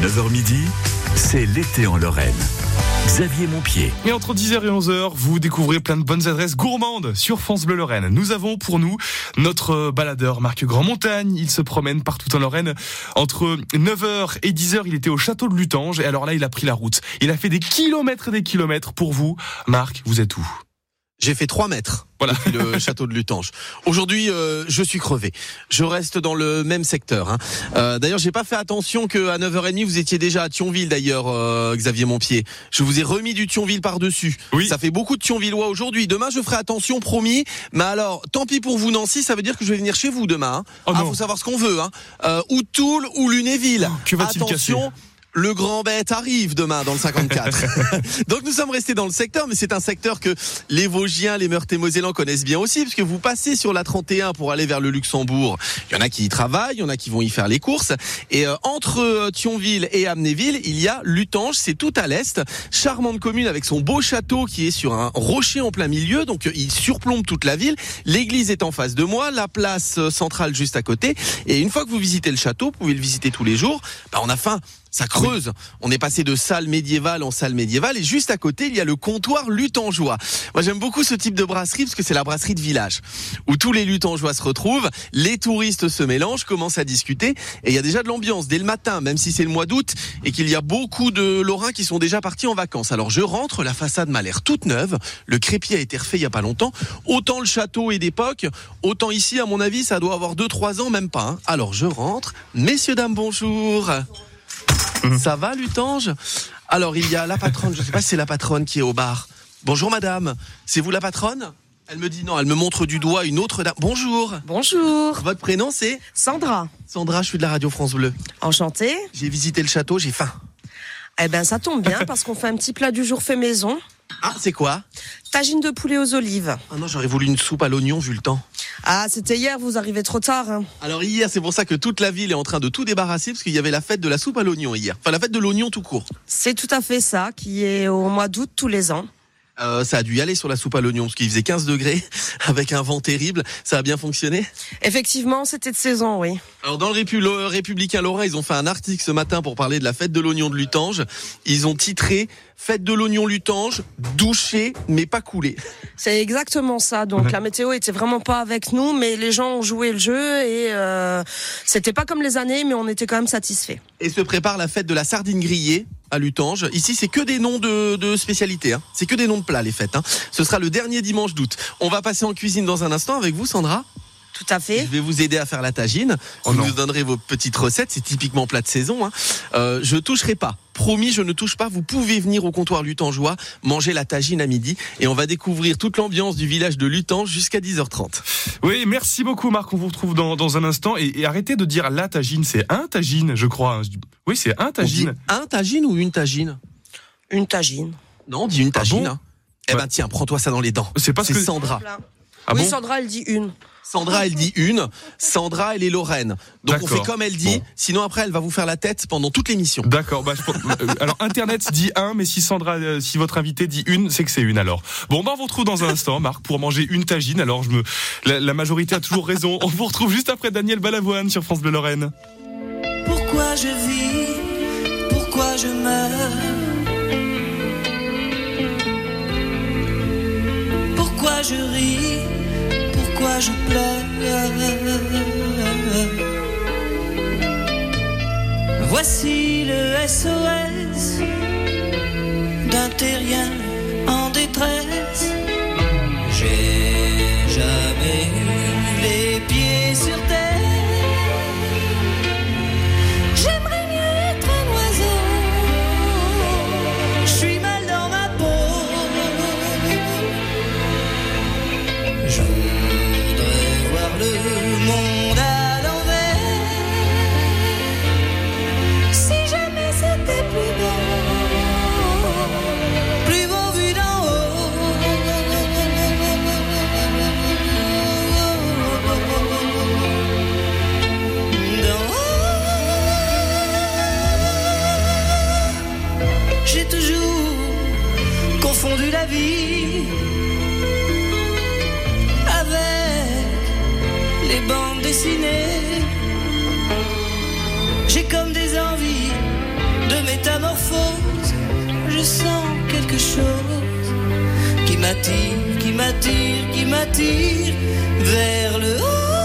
9h midi, c'est l'été en Lorraine. Xavier Montpied. Et entre 10h et 11h, vous découvrez plein de bonnes adresses gourmandes sur France Bleu Lorraine. Nous avons pour nous notre baladeur Marc Grand Montagne. Il se promène partout en Lorraine. Entre 9h et 10h, il était au château de Lutange. Et alors là, il a pris la route. Il a fait des kilomètres et des kilomètres pour vous. Marc, vous êtes où? J'ai fait 3 mètres voilà. depuis le château de Lutange. Aujourd'hui, euh, je suis crevé. Je reste dans le même secteur. Hein. Euh, d'ailleurs, j'ai pas fait attention qu'à 9h30, vous étiez déjà à Thionville, d'ailleurs, euh, Xavier Montpied. Je vous ai remis du Thionville par-dessus. Oui. Ça fait beaucoup de Thionvillois aujourd'hui. Demain, je ferai attention, promis. Mais alors, tant pis pour vous, Nancy, ça veut dire que je vais venir chez vous demain. Hein. Oh ah, faut savoir ce qu'on veut. Hein. Euh, ou Toul ou Lunéville. Oh, que va-t-il Attention. casser? Le grand bête arrive demain dans le 54. Donc nous sommes restés dans le secteur, mais c'est un secteur que les Vosgiens, les Meurthe-et-Mosellans connaissent bien aussi, parce que vous passez sur la 31 pour aller vers le Luxembourg. Il y en a qui y travaillent, il y en a qui vont y faire les courses. Et euh, entre euh, Thionville et Amnéville, il y a Lutange, c'est tout à l'est. Charmante commune avec son beau château qui est sur un rocher en plein milieu, donc euh, il surplombe toute la ville. L'église est en face de moi, la place euh, centrale juste à côté. Et une fois que vous visitez le château, vous pouvez le visiter tous les jours. Bah, on a faim ça creuse. On est passé de salle médiévale en salle médiévale et juste à côté, il y a le comptoir lutangeois. Moi, j'aime beaucoup ce type de brasserie parce que c'est la brasserie de village où tous les lutangeois se retrouvent, les touristes se mélangent, commencent à discuter et il y a déjà de l'ambiance dès le matin, même si c'est le mois d'août et qu'il y a beaucoup de Lorrains qui sont déjà partis en vacances. Alors je rentre, la façade m'a l'air toute neuve, le crépier a été refait il y a pas longtemps. Autant le château est d'époque, autant ici, à mon avis, ça doit avoir 2-3 ans, même pas. hein. Alors je rentre, messieurs dames, bonjour. Ça va, Lutange? Alors, il y a la patronne, je sais pas si c'est la patronne qui est au bar. Bonjour, madame. C'est vous la patronne? Elle me dit non, elle me montre du doigt une autre dame. Bonjour. Bonjour, Votre prénom, c'est? Sandra. Sandra, je suis de la radio France Bleu. Enchantée. J'ai visité le château, j'ai faim. Eh ben ça tombe bien parce qu'on fait un petit plat du jour fait maison. Ah, c'est quoi Tagine de poulet aux olives. Ah non, j'aurais voulu une soupe à l'oignon vu le temps. Ah, c'était hier, vous arrivez trop tard. hein. Alors hier, c'est pour ça que toute la ville est en train de tout débarrasser parce qu'il y avait la fête de la soupe à l'oignon hier. Enfin, la fête de l'oignon tout court. C'est tout à fait ça qui est au mois d'août tous les ans. Euh, ça a dû y aller sur la soupe à l'oignon parce qu'il faisait 15 degrés avec un vent terrible. Ça a bien fonctionné Effectivement, c'était de saison, oui. Alors dans le Répu- le Républicain Lorrain, ils ont fait un article ce matin pour parler de la fête de l'oignon de Lutange. Ils ont titré Fête de l'oignon Lutange, douché mais pas coulé. C'est exactement ça. Donc la météo était vraiment pas avec nous, mais les gens ont joué le jeu et euh, c'était pas comme les années, mais on était quand même satisfaits. Et se prépare la fête de la sardine grillée à Lutange. Ici, c'est que des noms de, de spécialités. Hein. C'est que des noms de plats, les fêtes. Hein. Ce sera le dernier dimanche d'août. On va passer en cuisine dans un instant avec vous, Sandra. Tout à Je fait. vais vous aider à faire la tagine. Oh vous non. nous donnerez vos petites recettes. C'est typiquement plat de saison. Hein. Euh, je toucherai pas. Promis, je ne touche pas. Vous pouvez venir au comptoir lutangeois manger la tagine à midi et on va découvrir toute l'ambiance du village de Lutange jusqu'à 10h30. Oui, merci beaucoup Marc, on vous retrouve dans, dans un instant. Et, et arrêtez de dire la tagine, c'est un tagine, je crois. hein. Je Oui, c'est un On dit tagine. un tagine ou une tagine? Une tagine. Non, on dit une tagine. bon hein. Eh ben tiens, prends-toi ça dans les dents. C'est que... Sandra. Ah oui, bon Sandra, elle dit une. Sandra, elle dit une. Sandra, elle est Lorraine. Donc on fait comme elle dit. Bon. Sinon après, elle va vous faire la tête pendant toute l'émission. D'accord. Bah, je pense- euh, alors Internet dit un, mais si Sandra, euh, si votre invité dit une, c'est que c'est une alors. Bon, bah, on vous retrouve dans un instant, Marc, pour manger une tagine. Alors je me, la, la majorité a toujours raison. On vous retrouve juste après Daniel Balavoine sur France Bleu Lorraine. Pourquoi je vis? Pourquoi je meurs? Pourquoi je ris? Pourquoi je pleure? Voici le SOS d'un terrien avec les bandes dessinées. J'ai comme des envies de métamorphose. Je sens quelque chose qui m'attire, qui m'attire, qui m'attire vers le haut.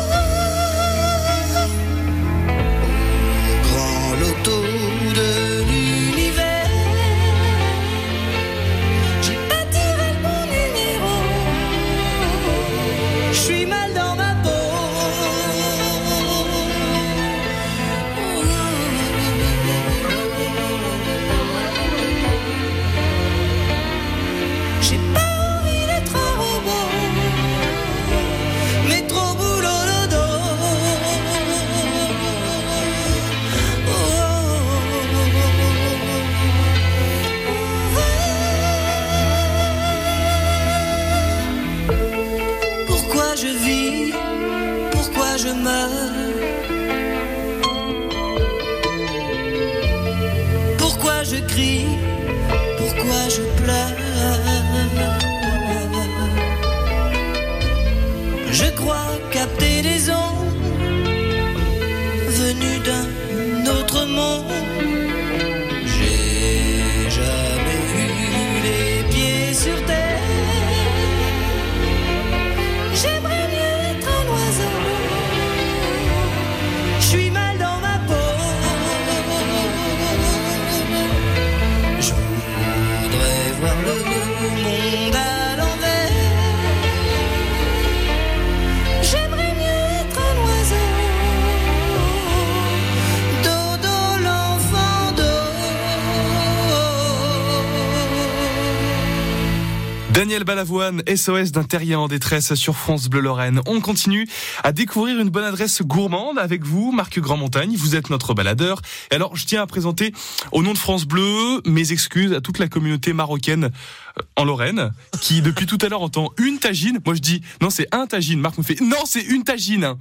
SOS d'un terrien en détresse sur France Bleu Lorraine. On continue à découvrir une bonne adresse gourmande avec vous, Marc Grand-Montagne. Vous êtes notre baladeur. Et alors, je tiens à présenter, au nom de France Bleu, mes excuses à toute la communauté marocaine euh, en Lorraine, qui depuis tout à l'heure entend une tagine. Moi, je dis, non, c'est un tagine. Marc me fait, non, c'est une tagine.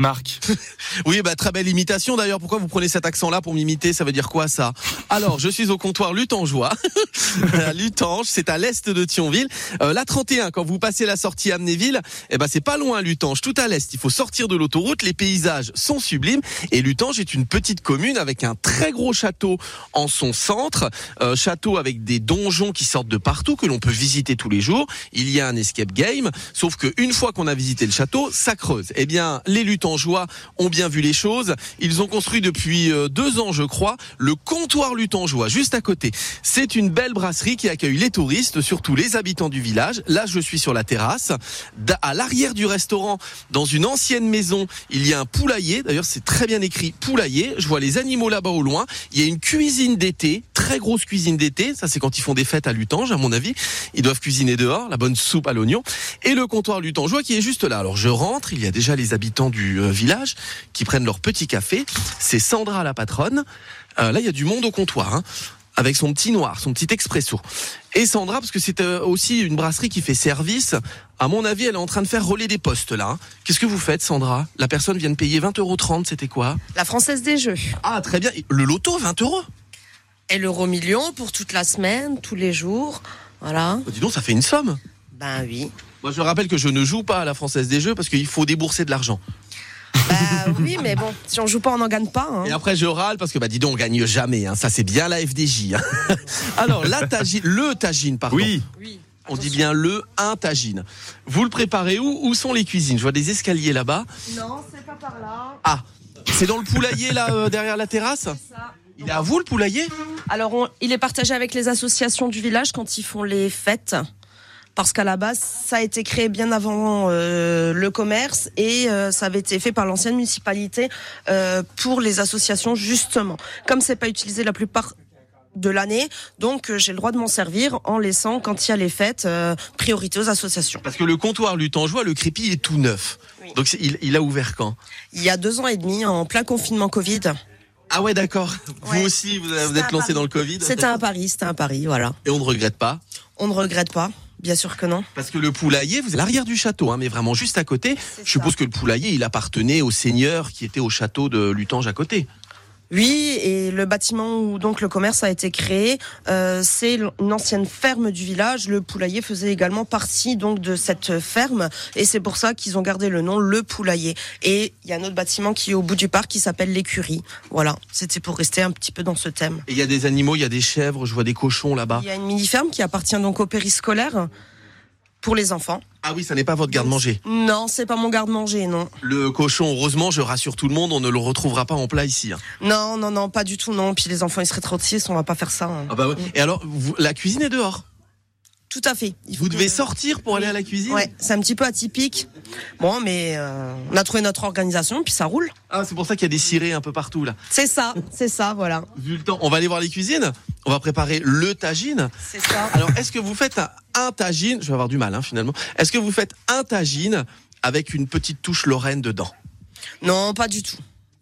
Marc. Oui, bah très belle imitation d'ailleurs. Pourquoi vous prenez cet accent-là pour m'imiter? Ça veut dire quoi ça? Alors, je suis au comptoir Lutangeois. Lutange, c'est à l'est de Thionville. Euh, la 31, quand vous passez la sortie Amnéville, eh ben c'est pas loin Lutange, tout à l'est. Il faut sortir de l'autoroute. Les paysages sont sublimes et Lutange est une petite commune avec un très gros château en son centre. Euh, château avec des donjons qui sortent de partout que l'on peut visiter tous les jours. Il y a un escape game, sauf que une fois qu'on a visité le château, ça creuse. Eh bien, les Ont bien vu les choses. Ils ont construit depuis euh, deux ans, je crois, le comptoir lutangeois juste à côté. C'est une belle brasserie qui accueille les touristes, surtout les habitants du village. Là, je suis sur la terrasse. À l'arrière du restaurant, dans une ancienne maison, il y a un poulailler. D'ailleurs, c'est très bien écrit poulailler. Je vois les animaux là-bas au loin. Il y a une cuisine d'été, très grosse cuisine d'été. Ça, c'est quand ils font des fêtes à Lutange, à mon avis. Ils doivent cuisiner dehors, la bonne soupe à l'oignon. Et le comptoir lutangeois qui est juste là. Alors, je rentre. Il y a déjà les habitants du euh, village qui prennent leur petit café. C'est Sandra, la patronne. Euh, là, il y a du monde au comptoir. hein, avec son petit noir, son petit expresso. Et Sandra, parce que c'est euh, aussi une brasserie qui fait service. À mon avis, elle est en train de faire relais des postes là. hein. Qu'est-ce que vous faites, Sandra? La personne vient de payer 20,30 euros. C'était quoi? La Française des Jeux. Ah, très bien. Le loto, 20 euros? Et l'euro million pour toute la semaine, tous les jours. Voilà. Oh, dis donc, ça fait une somme. Ben oui. Moi, je rappelle que je ne joue pas à la Française des Jeux parce qu'il faut débourser de l'argent. Bah oui, mais bon, si on joue pas, on n'en gagne pas. hein. Et après, je râle parce que, bah, dis donc, on gagne jamais. hein. Ça, c'est bien la FDJ. hein. Alors, la tagine, le tagine, pardon. Oui. Oui. On dit bien le un tagine. Vous le préparez où? Où sont les cuisines? Je vois des escaliers là-bas. Non, c'est pas par là. Ah, c'est dans le poulailler là euh, derrière la terrasse? Ça. Il est à vous le poulailler? Alors, on- il est partagé avec les associations du village quand ils font les fêtes. Parce qu'à la base, ça a été créé bien avant euh, le commerce et euh, ça avait été fait par l'ancienne municipalité euh, pour les associations justement. Comme c'est pas utilisé la plupart de l'année, donc euh, j'ai le droit de m'en servir en laissant quand il y a les fêtes euh, priorité aux associations. Parce que le comptoir lutangeois, le crépi est tout neuf. Oui. Donc il, il a ouvert quand? Il y a deux ans et demi, en plein confinement Covid, Ah ouais, d'accord. Vous aussi, vous, vous êtes à lancé Paris. dans le Covid? C'était un pari, c'était un pari, voilà. Et on ne regrette pas? On ne regrette pas, bien sûr que non. Parce que le poulailler, vous l'arrière du château, hein, mais vraiment juste à côté. Je suppose que le poulailler, il appartenait au seigneur qui était au château de Lutange à côté. Oui, et le bâtiment où donc le commerce a été créé, euh, c'est une ancienne ferme du village. Le poulailler faisait également partie donc de cette ferme, et c'est pour ça qu'ils ont gardé le nom Le Poulailler. Et il y a un autre bâtiment qui est au bout du parc qui s'appelle l'écurie. Voilà, c'était pour rester un petit peu dans ce thème. Et il y a des animaux, il y a des chèvres, je vois des cochons là-bas. Il y a une mini ferme qui appartient donc au périscolaire pour les enfants. Ah oui, ça n'est pas votre garde-manger. Non, c'est pas mon garde-manger, non. Le cochon, heureusement, je rassure tout le monde, on ne le retrouvera pas en plat ici. hein. Non, non, non, pas du tout, non. Puis les enfants, ils seraient trop tristes, on va pas faire ça. hein. Ah bah ouais. Et alors, vous- la cuisine est dehors. Tout à fait. Il faut Vous devez que- sortir pour aller à la cuisine Ouais, c'est un petit peu atypique. Bon, mais euh, on a trouvé notre organisation, puis ça roule. Ah, c'est pour ça qu'il y a des cirés un peu partout là. C'est ça, c'est ça, voilà. Vu le temps, on va aller voir les cuisines. On va préparer le tagine. C'est ça. Alors, est-ce que vous faites un, un tagine Je vais avoir du mal hein, finalement. Est-ce que vous faites un tagine avec une petite touche lorraine dedans? Non, pas du tout.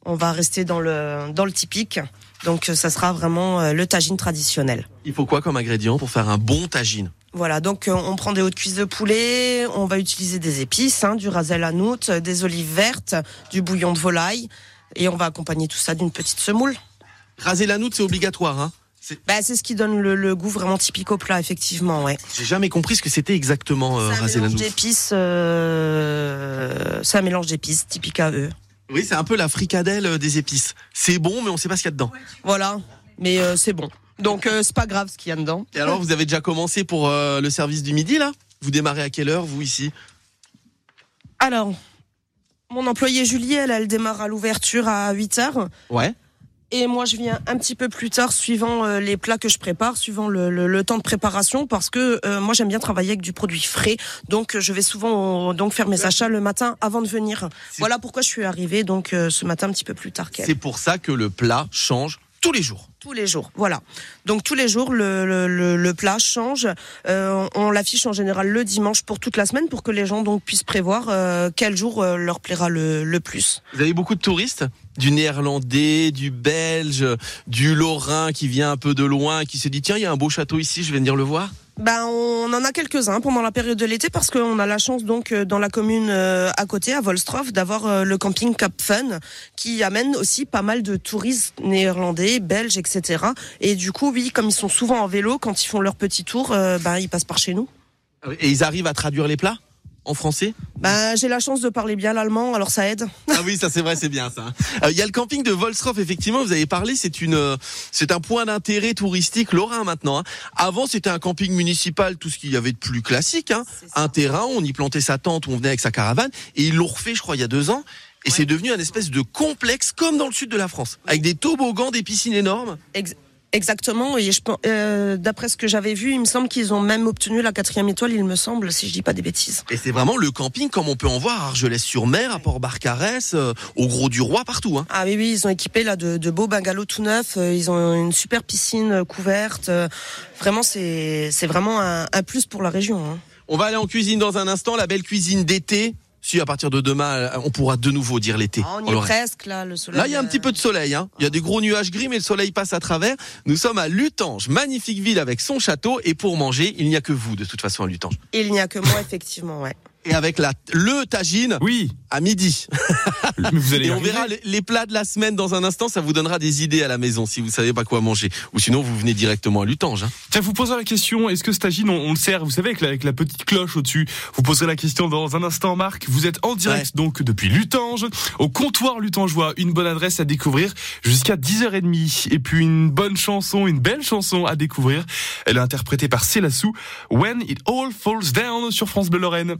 On va rester dans le dans le typique. Donc euh, ça sera vraiment euh, le tagine traditionnel. Il faut quoi comme ingrédient pour faire un bon tagine? Voilà, donc euh, on prend des hautes cuisses de poulet, on va utiliser des épices, hein, du rasel à noute, des olives vertes, du bouillon de volaille, et on va accompagner tout ça d'une petite semoule. Raser la noutre, c'est obligatoire. Hein? C'est- Bah, c'est ce qui donne le, le goût vraiment typique au plat, effectivement, ouais. J'ai jamais compris ce que c'était exactement euh, raser la mélange noutre. d'épices, c'est un mélange d'épices typique à eux. Oui, c'est un peu la fricadelle euh, des épices. C'est bon, mais on sait pas ce qu'il y a dedans. Voilà, mais euh, c'est bon. Donc euh, c'est pas grave ce qu'il y a dedans. Et alors, vous avez déjà commencé pour euh, le service du midi là? Vous démarrez à quelle heure, vous ici? Alors, mon employée Julie, elle, elle démarre à l'ouverture à 8 heures. Ouais. Et moi, je viens un petit peu plus tard, suivant euh, les plats que je prépare, suivant le, le- le temps de préparation, parce que euh, moi, j'aime bien travailler avec du produit frais. Donc, euh, je vais souvent donc faire mes achats le matin avant de venir. Voilà pourquoi je suis arrivée donc ce matin un petit peu plus tard qu'elle. C'est pour ça que le plat change tous les jours. Tous les jours, voilà. Donc tous les jours, le, le, plat change. Euh, on l'affiche en général le dimanche pour toute la semaine pour que les gens donc puissent prévoir euh, quel jour euh, leur plaira le, le plus. Vous avez beaucoup de touristes? Du néerlandais, du belge, du lorrain qui vient un peu de loin, qui se dit tiens, il y a un beau château ici, je vais venir le voir? Ben, on en a quelques-uns pendant la période de l'été parce qu'on a la chance donc euh, dans la commune euh, à côté, à Volstroff, d'avoir euh, le camping Cap Fun qui amène aussi pas mal de touristes néerlandais, belges, etc. Et du coup, oui, comme ils sont souvent en vélo, quand ils font leur petit tour, ben, ils passent par chez nous. Et ils arrivent à traduire les plats? En français Ben, j'ai la chance de parler bien l'allemand, alors ça aide. Ah oui, ça c'est vrai, c'est bien ça. Euh, Il y a le camping de Volstroff, effectivement, vous avez parlé, c'est une, euh, c'est un point d'intérêt touristique lorrain maintenant. hein. Avant, c'était un camping municipal, tout ce qu'il y avait de plus classique, hein. Un terrain, on y plantait sa tente, on venait avec sa caravane, et ils l'ont refait, je crois, il y a deux ans. Et c'est devenu un espèce de complexe comme dans le sud de la France, avec des toboggans, des piscines énormes. Exactement, et je pense, euh, d'après ce que j'avais vu, il me semble qu'ils ont même obtenu la quatrième étoile, il me semble, si je dis pas des bêtises. Et c'est vraiment le camping comme on peut en voir à Argelès-sur-Mer, à Port-Barcarès, euh, au Gros du Roi, partout. Hein. Ah oui, oui, ils ont équipé là de, de beaux bungalows tout neufs, euh, ils ont une super piscine euh, couverte. euh, Vraiment, c'est c'est vraiment un, un plus pour la région. hein. On va aller en cuisine dans un instant, la belle cuisine d'été. Si à partir de demain, euh, on pourra de nouveau dire l'été. Ah, on y est presque là, le soleil. Là, il y a un euh, petit peu de soleil. Hein. Il y a des gros nuages gris, mais le soleil passe à travers. Nous sommes à Lutange, magnifique ville avec son château. Et pour manger, il n'y a que vous, de toute façon, à Lutange. Il n'y a que moi, effectivement, ouais. Et avec la, le tagine Oui, à midi. mais vous allez Et on verra les, les plats de la semaine dans un instant. Ça vous donnera des idées à la maison si vous savez pas quoi manger. Ou sinon, vous venez directement à Lutange. Hein. Tiens, vous posera la question, est-ce que ce tagine, on, on le sert, vous savez, avec la, avec la petite cloche au-dessus? Vous poserez la question dans un instant, Marc. Vous êtes en direct, donc, depuis Lutange, au comptoir lutangeois. Une bonne adresse à découvrir jusqu'à 10h30. Et puis, une bonne chanson, une belle chanson à découvrir. Elle est interprétée par Célassou, When It All Falls Down sur France Bleu Lorraine.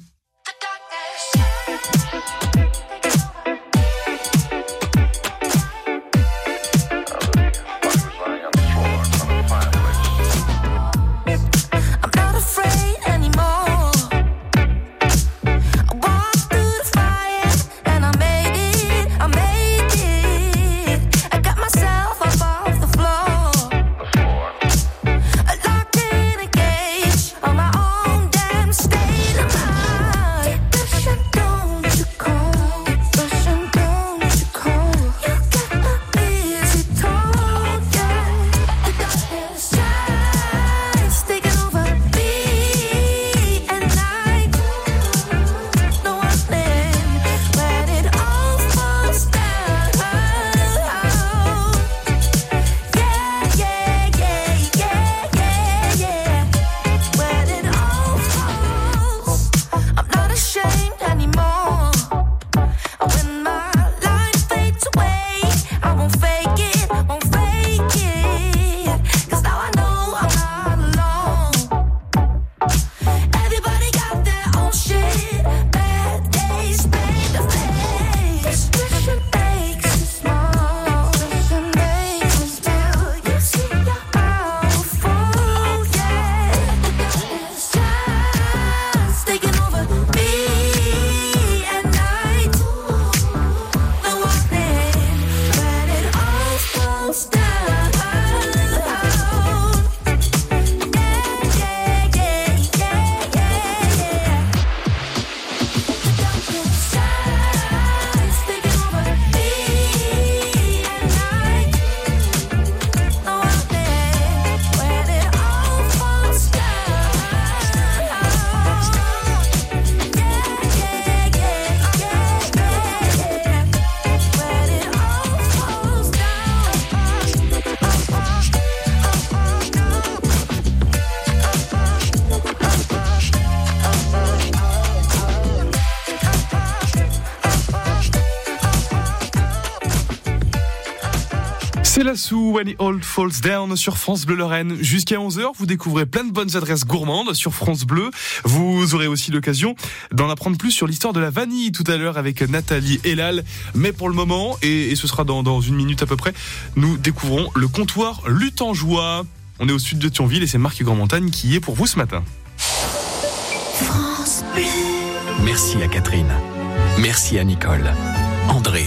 C'est la sous When It All Falls Down sur France Bleu Lorraine. Jusqu'à 11h, vous découvrez plein de bonnes adresses gourmandes sur France Bleu. Vous aurez aussi l'occasion d'en apprendre plus sur l'histoire de la vanille tout à l'heure avec Nathalie Elal. Mais pour le moment, et, et ce sera dans, dans une minute à peu près, nous découvrons le comptoir Lutangeois. On est au sud de Thionville et c'est Marc Grand Montagne qui y est pour vous ce matin. Merci à Catherine. Merci à Nicole, André,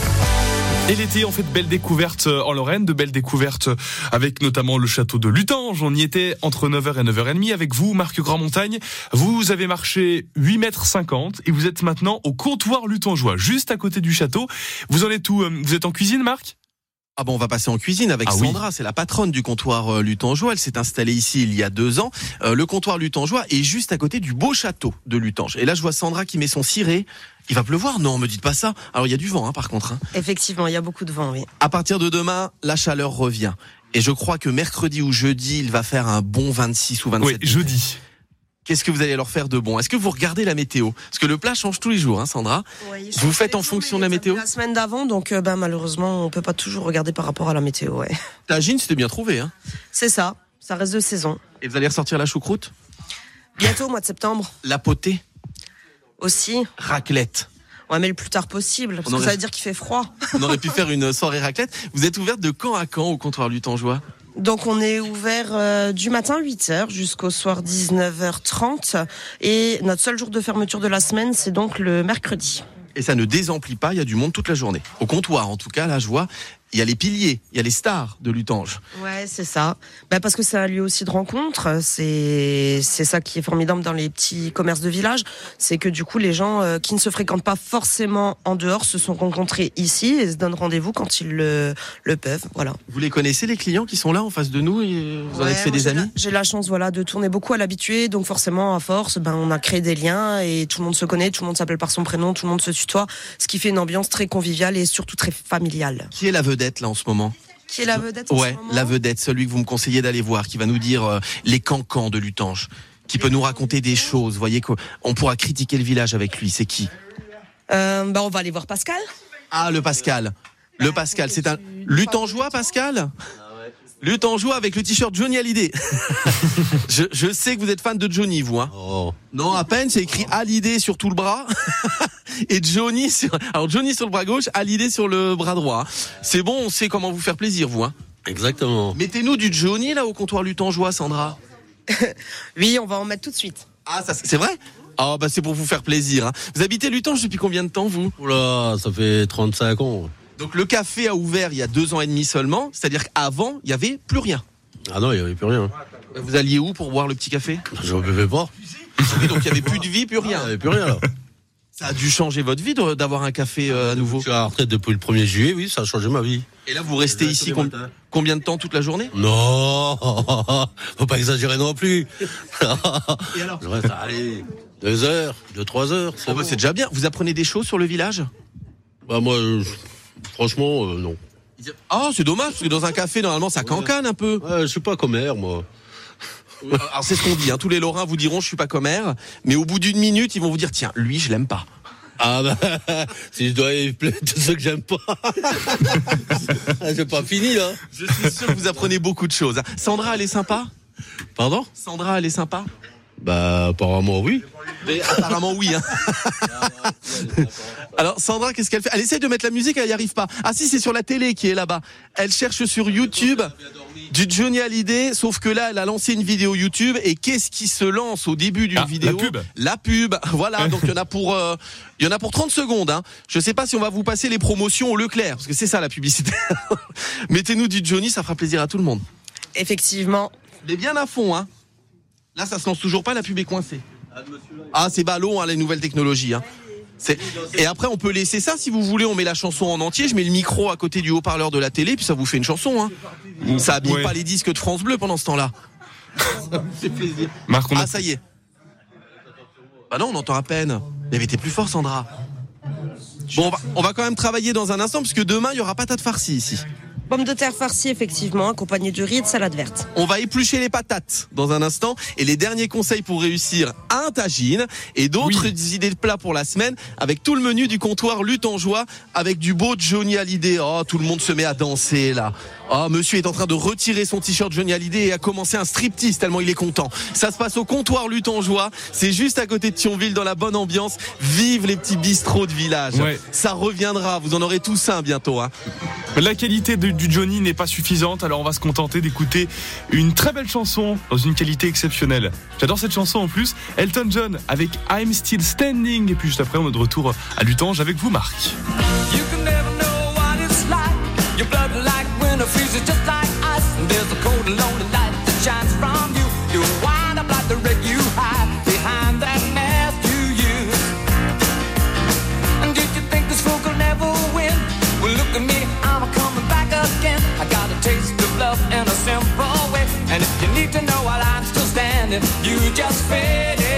Et l'été, on fait de belles découvertes euh, en Lorraine, de belles découvertes avec notamment le château de Lutange. On y était entre 9h et 9h30 avec vous, Marc Grand-Montagne. Vous avez marché 8 mètres 50 et vous êtes maintenant au comptoir lutangeois, juste à côté du château. Vous en êtes où euh, Vous êtes en cuisine, Marc? Ah bon, on va passer en cuisine avec Ah oui. Sandra, c'est la patronne du comptoir euh, Lutangeois. Elle s'est installée ici il y a deux ans. Euh, le comptoir Lutangeois est juste à côté du beau château de Lutange. Et là, je vois Sandra qui met son ciré. Il va pleuvoir Non, me dites pas ça. Alors, il y a du vent, hein, par contre. hein. Effectivement, il y a beaucoup de vent, oui. À partir de demain, la chaleur revient. Et je crois que mercredi ou jeudi, il va faire un bon 26 ou 27. Oui, jeudi. Qu'est-ce que vous allez leur faire de bon? Est-ce que vous regardez la météo? Parce que le plat change tous les jours, hein, Sandra. Vous faites en fonction de la météo? La semaine d'avant, donc euh, ben, malheureusement, on peut pas toujours regarder par rapport à la météo. Ouais. La jean, c'était bien trouvé. Hein. C'est ça, ça reste de saison. Et vous allez ressortir la choucroute? Bientôt, au mois de septembre La potée? Aussi. Raclette. Ouais, mais le plus tard possible, parce On que aurait- ça veut dire qu'il fait froid. On aurait pu faire une soirée raclette. Vous êtes ouverte de quand à quand au comptoir Lutangeois Donc on est ouvert euh, du matin 8h jusqu'au soir 19h30 et notre seul jour de fermeture de la semaine c'est donc le mercredi. Et ça ne désemplit pas, il y a du monde toute la journée. Au comptoir, en tout cas, là, je vois, il y a les piliers, il y a les stars de Lutange. Ouais, c'est ça. Bah, parce que c'est un lieu aussi de rencontre. C'est ça qui est formidable dans les petits commerces de village, c'est que du coup les gens euh, qui ne se fréquentent pas forcément en dehors se sont rencontrés ici et se donnent rendez-vous quand ils le, le peuvent. Voilà. Vous les connaissez, les clients qui sont là en face de nous et Vous en avez fait des amis J'ai la chance voilà de tourner beaucoup à l'habitué, donc forcément à force, ben on a créé des liens et tout le monde se connaît, tout le monde s'appelle par son prénom, tout le monde se tutoie, ce qui fait une ambiance très conviviale et surtout très familiale. Qui est la vedette, là, en ce moment Qui est la vedette en Ouais, ce moment la vedette, celui que vous me conseillez d'aller voir, qui va nous dire euh, les cancans de Lutange, qui peut nous raconter des choses. Vous voyez qu'on pourra critiquer le village avec lui. C'est qui Euh, ben, on va aller voir Pascal. Ah, le Pascal. Le Pascal, c'est un Lutangeois, Pascal? Lutangeois avec le t-shirt Johnny Hallyday. je, je sais que vous êtes fan de Johnny, vous. Hein. Oh, Non, à peine, c'est écrit Hallyday sur tout le bras. Et Johnny sur... Alors Johnny sur le bras gauche, Hallyday sur le bras droit. C'est bon, on sait comment vous faire plaisir, vous. Hein. exactement. Mettez-nous du Johnny, là, au comptoir Lutangeois, Sandra. Oui, on va en mettre tout de suite. Ah, ça, c'est vrai? Ah, bah c'est pour vous faire plaisir. hein. Vous habitez Lutange depuis combien de temps, vous? Oula, ça fait 35 ans. Donc le café a ouvert il y a deux ans et demi seulement, c'est-à-dire qu'avant, il y avait plus rien. Ah non, il n'y avait plus rien. Vous alliez où pour boire le petit café? Je ne buvais pas. Oui, donc il y avait plus de vie, plus Il n'y rien. avait plus rien là. Ça a dû changer votre vie d'avoir un café euh, à Je nouveau. suis à la retraite depuis le 1er juillet, oui, ça a changé ma vie. Et là, vous restez ici com- combien de temps toute la journée? Non, faut pas exagérer non plus. Et alors? Je reste, allez, deux heures, deux, trois heures. C'est Oh, bah, bon. C'est déjà bien. Vous apprenez des choses sur le village? Bah, moi, franchement, euh, non. Ah, c'est dommage, parce que dans un café, normalement, ça cancane un peu. Ouais, je suis pas commère, moi. Alors c'est ce qu'on dit, hein. tous les Lorrains vous diront je suis pas commère, mais au bout d'une minute, ils vont vous dire tiens, lui, je l'aime pas. Ah bah, si je dois épeler tous ceux que j'aime pas. J'ai pas fini là. Je suis sûr que vous apprenez beaucoup de choses. hein. Sandra, elle est sympa? Pardon? Sandra, elle est sympa? Bah, apparemment, oui. Mais apparemment oui. Hein. Alors Sandra, qu'est-ce qu'elle fait? Elle essaie de mettre la musique, elle n'y arrive pas. Ah si, c'est sur la télé qui est là-bas. Elle cherche sur YouTube du Johnny Hallyday, sauf que là, elle a lancé une vidéo YouTube et qu'est-ce qui se lance au début d'une Ah, vidéo? la pub. La pub. Voilà, donc il y en a pour euh, il y en a pour 30 secondes hein. Je sais pas si on va vous passer les promotions au Leclerc parce que c'est ça la publicité. Mettez-nous du Johnny, ça fera plaisir à tout le monde. Effectivement. Est bien à fond hein. Là, ça se lance toujours pas, la pub est coincée. Ah, c'est ballon, hein, les nouvelles technologies. Hein. Et après, on peut laisser ça si vous voulez. On met la chanson en entier. Je mets le micro à côté du haut-parleur de la télé, puis ça vous fait une chanson. Hein. Ça habille Ouais. pas les disques de France Bleu pendant ce temps-là. C'est plaisir. Marc, on a Ah, ça y est. Bah non, on entend à peine. Avait été plus fort, Sandra. Bon, on va, on va quand même travailler dans un instant, puisque demain, il y aura patate farcie ici. Pommes de terre farcies, effectivement, accompagnées de riz et de salade verte. On va éplucher les patates dans un instant. Et les derniers conseils pour réussir un tagine et d'autres idées de plats pour la semaine avec tout le menu du comptoir lutangeois avec du beau Johnny Hallyday. Oh, tout le monde se met à danser là. Oh, monsieur est en train de retirer son t-shirt Johnny Hallyday et a commencé un striptease tellement il est content. Ça se passe au comptoir lutangeois. C'est juste à côté de Thionville dans la bonne ambiance. Vive les petits bistrots de village. Ouais. Ça reviendra. Vous en aurez tous un bientôt. Hein. La qualité de- du Johnny n'est pas suffisante, alors on va se contenter d'écouter une très belle chanson dans une qualité exceptionnelle. J'adore cette chanson en plus. Elton John avec I'm Still Standing. Et puis juste après, on est de retour à Lutange avec vous, Marc. Taste of love in a simple way. And if you need to know while I'm still standing, you just fade away.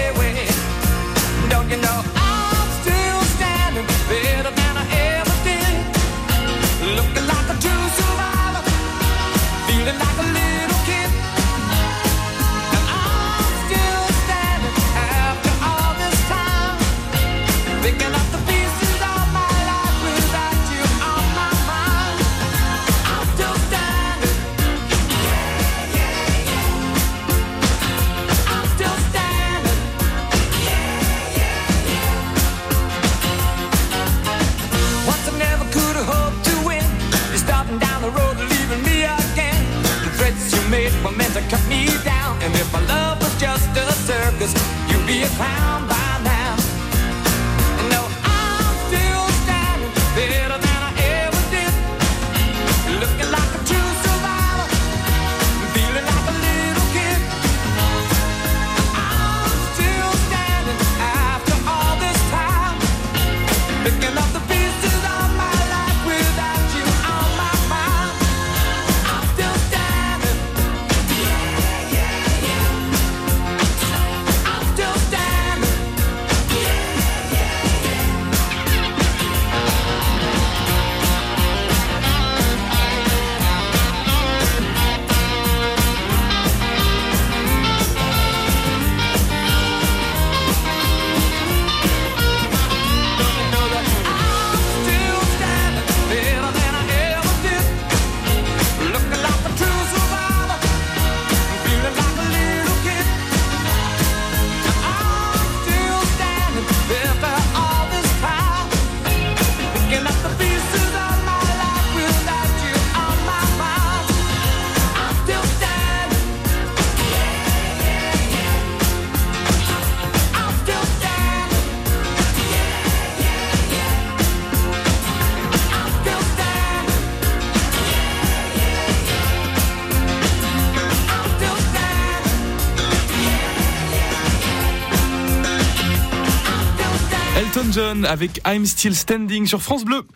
Avec I'm Still Standing sur France Bleu.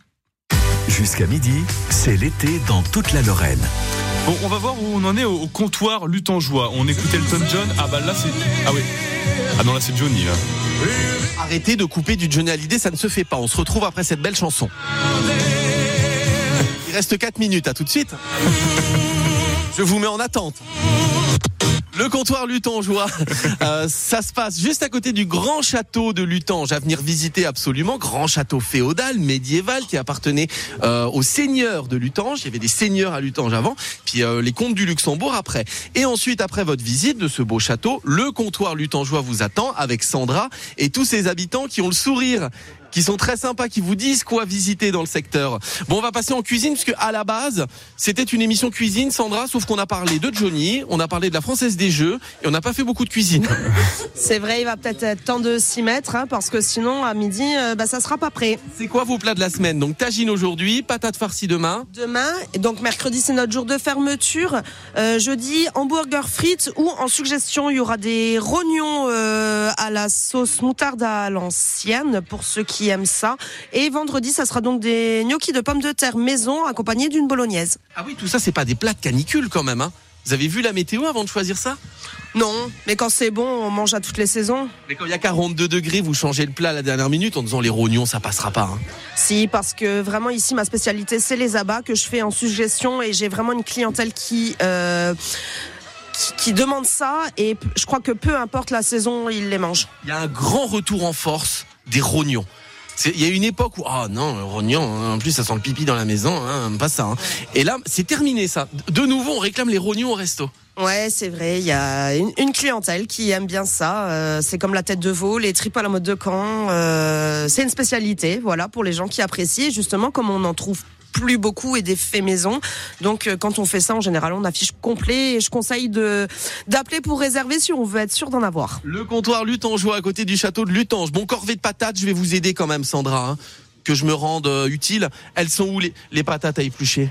Jusqu'à midi, c'est l'été dans toute la Lorraine. Bon, on va voir où on en est au, au comptoir lutangeois. On écoute Elton John. Ah bah là c'est. Ah oui. Ah non là c'est Johnny là. Arrêtez de couper du Johnny Hallyday, ça ne se fait pas. On se retrouve après cette belle chanson. Il reste 4 minutes, à tout de suite. Je vous mets en attente. Le comptoir lutangeois, euh, ça se passe juste à côté du grand château de Lutange, à venir visiter absolument. Grand château féodal, médiéval, qui appartenait euh, aux seigneurs de Lutange. Il y avait des seigneurs à Lutange avant, puis euh, les comtes du Luxembourg après. Et ensuite, après votre visite de ce beau château, le comptoir lutangeois vous attend avec Sandra et tous ses habitants qui ont le sourire qui sont très sympas, qui vous disent quoi visiter dans le secteur. Bon, on va passer en cuisine, puisque à la base, c'était une émission cuisine, Sandra, sauf qu'on a parlé de Johnny, on a parlé de la Française des Jeux, et on n'a pas fait beaucoup de cuisine. C'est vrai, il va peut-être être temps de s'y mettre, hein, parce que sinon, à midi, euh, bah, ça sera pas prêt. C'est quoi vos plats de la semaine? Donc, tagine aujourd'hui, patate farcie demain. Demain, donc mercredi, c'est notre jour de fermeture. Euh, jeudi, hamburger frites ou en suggestion, il y aura des rognons euh, à la sauce moutarde à l'ancienne pour ceux qui aiment ça. Et vendredi, ça sera donc des gnocchis de pommes de terre maison accompagnés d'une bolognaise. Ah oui, tout ça, c'est pas des plats de canicule quand même. Hein. Vous avez vu la météo avant de choisir ça? Non, mais quand c'est bon, on mange à toutes les saisons. Mais quand il y a 42 degrés, vous changez le plat à la dernière minute en disant les rognons, ça passera pas. hein. Si, parce que vraiment ici, ma spécialité, c'est les abats que je fais en suggestion et j'ai vraiment une clientèle qui, euh, qui, qui demande ça et je crois que peu importe la saison, ils les mangent. Il y a un grand retour en force des rognons. Il y a une époque où, ah non, rognon, hein, en plus ça sent le pipi dans la maison, hein, pas ça. hein. Et là, c'est terminé ça. De nouveau, on réclame les rognons au resto. Ouais, c'est vrai, il y a une, clientèle qui aime bien ça. euh, c'est comme la tête de veau, les tripes à la mode de Caen. euh, c'est une spécialité, voilà, pour les gens qui apprécient. Justement, comme on en trouve plus beaucoup et des faits maison. Donc, euh, quand on fait ça, en général, on affiche complet. Et je conseille de d'appeler pour réserver si on veut être sûr d'en avoir. Le comptoir Lutangeois à côté du château de Lutange. Bon, corvée de patates, je vais vous aider quand même, Sandra. hein, que je me rende euh, utile. Elles sont où les, les patates à éplucher?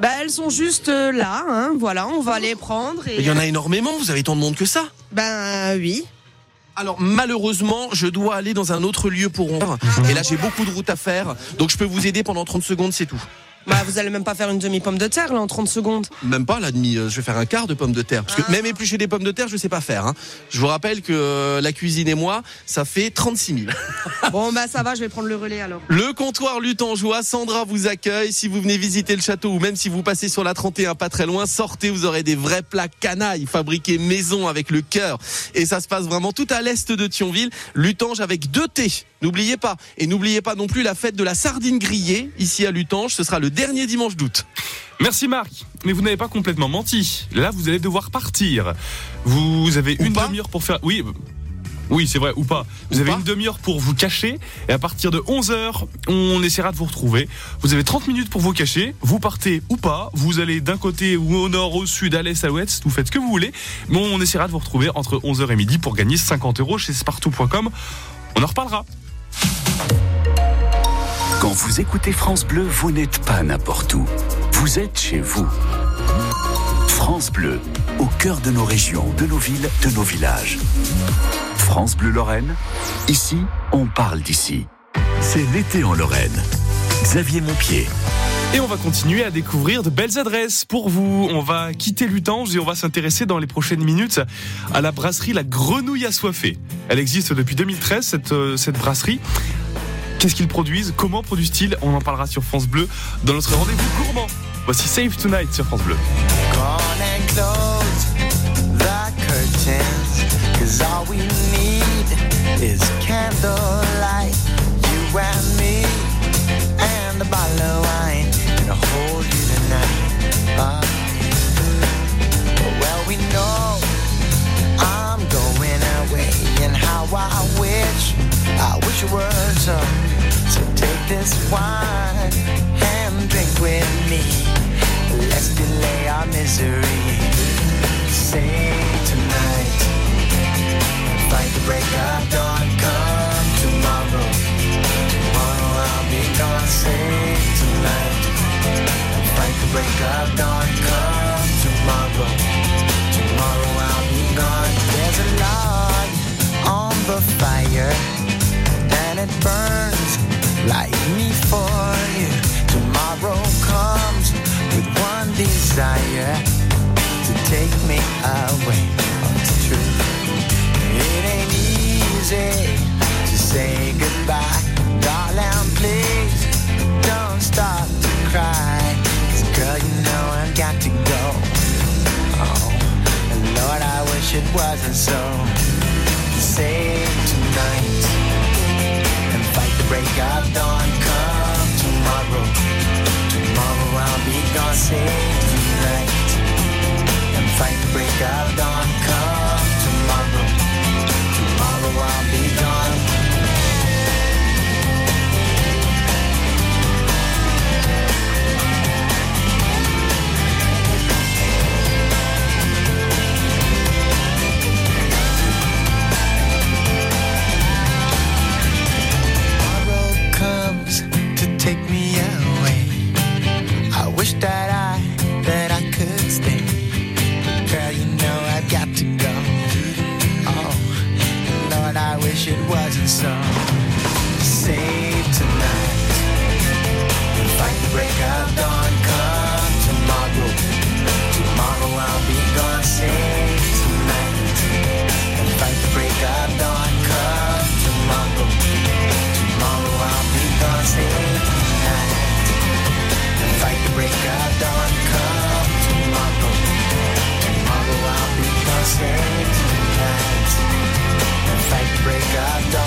Bah, elles sont juste euh, là, hein, voilà, on va les prendre. Et... Il y en a énormément, vous avez tant de monde que ça Ben oui. Alors malheureusement, je dois aller dans un autre lieu pour rendre. Et là, j'ai beaucoup de route à faire. Donc je peux vous aider pendant 30 secondes, c'est tout. Bah, vous allez même pas faire une demi-pomme de terre, là, en 30 secondes. Même pas la demi, euh, je vais faire un quart de pommes de terre. Parce que même éplucher des pommes de terre, je sais pas faire. hein. Je vous rappelle que euh, la cuisine et moi, ça fait 36 000. Bon, bah, ça va, je vais prendre le relais alors. Le comptoir Lutangeois, Sandra vous accueille. Si vous venez visiter le château ou même si vous passez sur la 31 pas très loin, sortez, vous aurez des vrais plats canailles fabriqués maison avec le cœur. Et ça se passe vraiment tout à l'est de Thionville. Lutange avec deux T. N'oubliez pas. Et n'oubliez pas non plus la fête de la sardine grillée ici à Lutange. Ce sera le dernier dimanche d'août. Merci Marc, mais vous n'avez pas complètement menti. Là, vous allez devoir partir. Vous avez Ou une demi-heure pour faire. Oui, oui, c'est vrai, ou pas. Vous Ou avez pas une demi-heure pour vous cacher, et à partir de 11h, on essaiera de vous retrouver. Vous avez 30 minutes pour vous cacher, vous partez ou pas, vous allez d'un côté ou au nord, au sud, à l'est, à l'ouest, vous faites ce que vous voulez, mais on essaiera de vous retrouver entre 11h et midi pour gagner 50 euros chez spartou.com. On en reparlera. Quand vous écoutez France Bleu, vous n'êtes pas n'importe où. Vous êtes chez vous. France Bleu, au cœur de nos régions, de nos villes, de nos villages. France Bleu Lorraine, ici, on parle d'ici. C'est l'été en Lorraine. Xavier Montpied. Et on va continuer à découvrir de belles adresses pour vous. On va quitter Lutange et on va s'intéresser dans les prochaines minutes à la brasserie La Grenouille Assoiffée. Elle existe depuis 2013, cette, euh, cette brasserie. Qu'est-ce qu'ils produisent? Comment produisent-ils? On en parlera sur France Bleu dans notre rendez-vous gourmand. Voici Save Tonight sur France Bleu. And the curtains. I wish it were so. So take this wine and drink with me. Let's delay our misery. Say tonight, fight the break of dawn. Come tomorrow, tomorrow I'll be gone. Say tonight, fight the break of dawn. Come tomorrow, tomorrow I'll be gone. There's a log on the fire, it burns like me for you. Tomorrow comes with one desire to take me away. Oh, it's true. It ain't easy to say goodbye, darling. Please don't stop to cry. 'Cause girl, you know I've got to go. Oh, and Lord, I wish it wasn't so. Save tonight break of dawn. Come tomorrow, tomorrow I'll be gone. Save tonight and fight the break of dawn. Come tomorrow, tomorrow I'll be so. Save tonight. Fight the break of dawn. Come tomorrow. Tomorrow I'll be gone. Save tonight. Fight the break of dawn. Come tomorrow. Tomorrow I'll be gone. Save tonight. Fight the break of dawn. Come tomorrow. Tomorrow I'll be gone. Save tonight. Fight the break of dawn.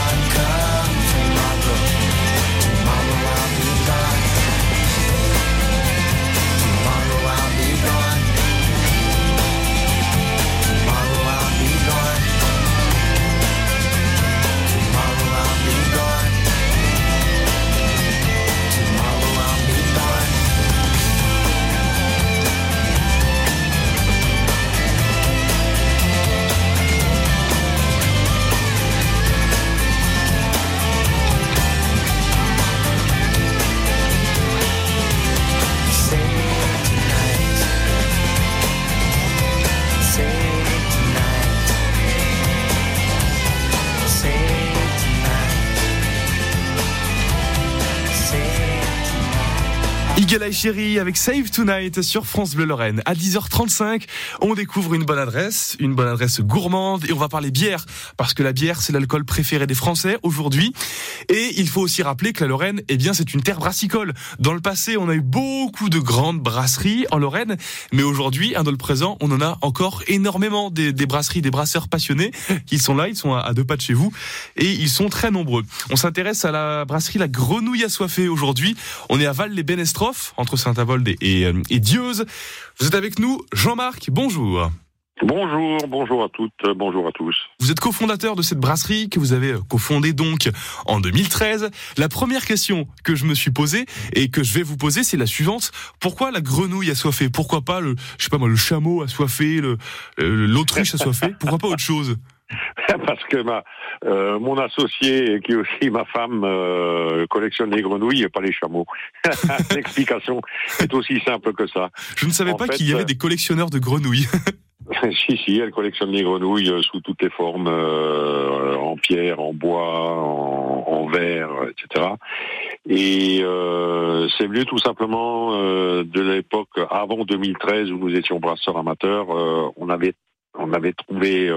Eye Chérie avec Save Tonight sur France Bleu Lorraine. À 10h35, on découvre une bonne adresse, une bonne adresse gourmande et on va parler bière parce que la bière c'est l'alcool préféré des Français aujourd'hui. Et il faut aussi rappeler que la Lorraine, eh bien c'est une terre brassicole. Dans le passé, on a eu beaucoup de grandes brasseries en Lorraine, mais aujourd'hui, dans le présent, on en a encore énormément des, brasseries, des brasseurs passionnés. Ils sont là, ils sont à, à deux pas de chez vous et ils sont très nombreux. On s'intéresse à la brasserie La Grenouille Assoiffée aujourd'hui. On est à Val-les-Benestrophes, entre Saint-Avold et, et, euh, et Dieuze. Vous êtes avec nous, Jean-Marc, bonjour. Bonjour, bonjour à toutes, euh, bonjour à tous. Vous êtes cofondateur de cette brasserie que vous avez euh, cofondée donc en 2013. La première question que je me suis posée et que je vais vous poser, c'est la suivante. Pourquoi la grenouille assoiffée Pourquoi pas le, je sais pas moi, le chameau assoiffé, le, le- l'autruche assoiffée Pourquoi pas autre chose? Parce que ma, euh, mon associé, qui est aussi ma femme, euh, collectionne les grenouilles et pas les chameaux. L'explication est aussi simple que ça. Je ne savais En pas qu'il y avait euh, des collectionneurs de grenouilles. si, si, elle collectionne les grenouilles sous toutes les formes, euh, en pierre, en bois, en, en verre, etc. Et euh, c'est venu tout simplement euh, de l'époque avant 2013 où nous étions brasseurs amateurs. on avait on avait trouvé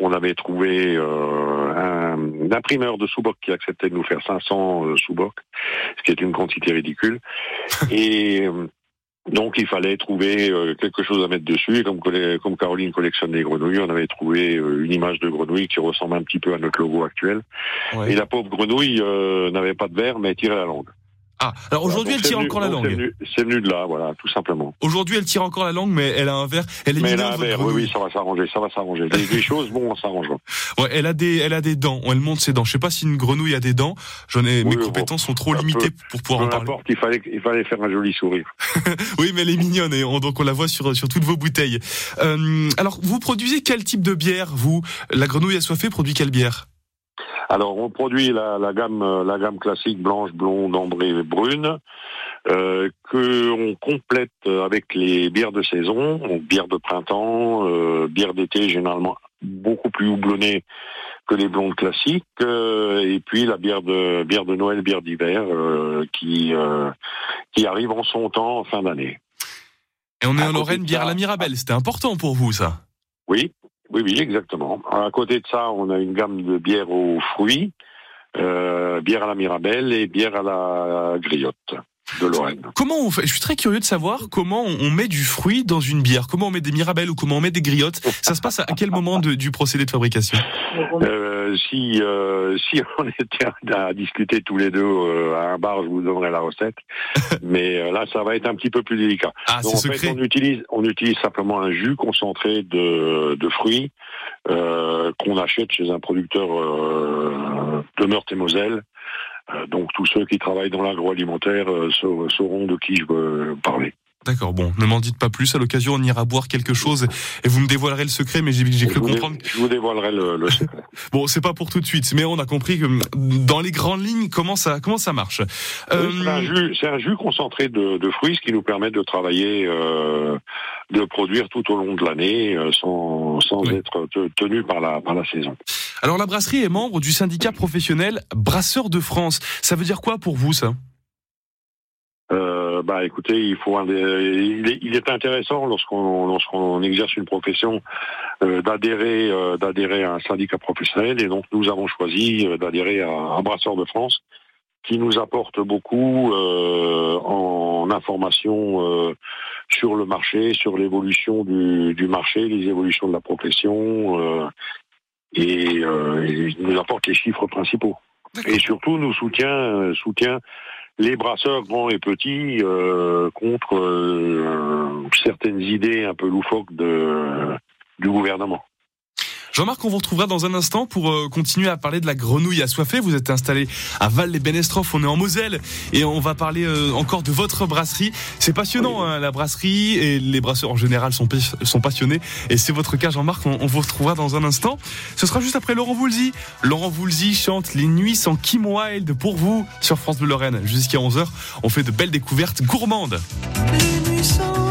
on avait trouvé euh, un, un imprimeur de sous-boc qui acceptait de nous faire 500 euh, sous-boc, ce qui est une quantité ridicule. Et euh, donc il fallait trouver euh, quelque chose à mettre dessus. Et comme, Caroline collectionne les grenouilles, on avait trouvé une image de grenouille qui ressemble un petit peu à notre logo actuel. Ouais. Et la pauvre grenouille euh, n'avait pas de verre, mais elle tirait la langue. Ah, alors aujourd'hui elle tire encore la C'est langue. venu, c'est venu de là, voilà, tout simplement. Aujourd'hui elle tire encore la langue, mais elle a un verre. Elle est Mais elle a un verre, oui, oui, ça va s'arranger, ça va s'arranger. Les, les choses, bon, on s'arrangera. Ouais, elle a des, elle a des dents. Elle monte ses dents. Je sais pas si une grenouille a des dents. J'en ai, mes compétences sont trop peu- limitées pour pouvoir en Peu parler. importe, il fallait, il fallait faire un joli sourire. Oui, mais elle est mignonne et on, donc on la voit sur sur toutes vos bouteilles. Euh, alors, vous produisez quel type de bière Vous, la grenouille assoiffée produit quelle bière? Alors, on produit la, la gamme, euh, la gamme classique blanche, blonde, ambrée, et brune, euh, que on complète avec les bières de saison, donc bière de printemps, euh, bière d'été généralement beaucoup plus houblonnée que les blondes classiques, euh, et puis la bière de bière de Noël, bière d'hiver, euh, qui qui arrive en son temps en fin d'année. Et on est en Lorraine, bière à la Mirabelle. C'était important pour vous, ça. Oui, oui, oui, exactement. À côté de ça, on a une gamme de bières aux fruits, euh, bière à la Mirabelle et bière à la griotte de Lorraine. Comment on fait Je suis très curieux de savoir comment on met du fruit dans une bière. Comment on met des Mirabelles ou comment on met des griottes Ça se passe à quel moment de- du procédé de fabrication? Euh, si euh, si on était à, discuter tous les deux euh, à un bar, je vous donnerai la recette. Mais euh, là, ça va être un petit peu plus délicat. Ah, Donc, en fait, on utilise on utilise simplement un jus concentré de, de fruits euh, qu'on achète chez un producteur euh, de Meurthe-et-Moselle. Euh, donc tous ceux qui travaillent dans l'agroalimentaire euh, sa- sauront de qui je veux parler. D'accord, bon, ne m'en dites pas plus. À l'occasion, on ira boire quelque chose et vous me dévoilerez le secret, mais j'ai cru comprendre. je vous dévoilerai le, le secret. Bon, c'est pas pour tout de suite, mais on a compris que dans les grandes lignes, comment ça, comment ça marche? Euh, Oui, c'est un jus, c'est un jus concentré de, de fruits, ce qui nous permet de travailler, euh, de produire tout au long de l'année, euh, sans, sans Oui. être te- tenu par la par la saison. Alors la brasserie est membre du syndicat professionnel Brasseurs de France. Ça veut dire quoi pour vous ça? Euh, bah écoutez, il faut un il, est, il est intéressant lorsqu'on lorsqu'on exerce une profession euh, d'adhérer euh, d'adhérer à un syndicat professionnel et donc nous avons choisi euh, d'adhérer à, à Brasseurs de France qui nous apporte beaucoup euh, en information euh, sur le marché, sur l'évolution du, du marché, les évolutions de la profession euh, et, euh, il nous apporte les chiffres principaux. Et surtout nous soutient soutient les brasseurs grands et petits euh, contre euh, certaines idées un peu loufoques du gouvernement. Jean-Marc, on vous retrouvera dans un instant pour euh, continuer à parler de la grenouille assoiffée. Vous êtes installé à Val-les-Benestrophes, on est en Moselle et on va parler euh, encore de votre brasserie. C'est passionnant, hein, la brasserie et les brasseurs en général sont, sont passionnés. Et c'est votre cas, Jean-Marc, on, on vous retrouvera dans un instant. Ce sera juste après Laurent Voulzy. Laurent Voulzy chante Les Nuits sans Kim Wilde pour vous sur France Bleu Lorraine. Jusqu'à 11h, on fait de belles découvertes gourmandes. Les nuits sans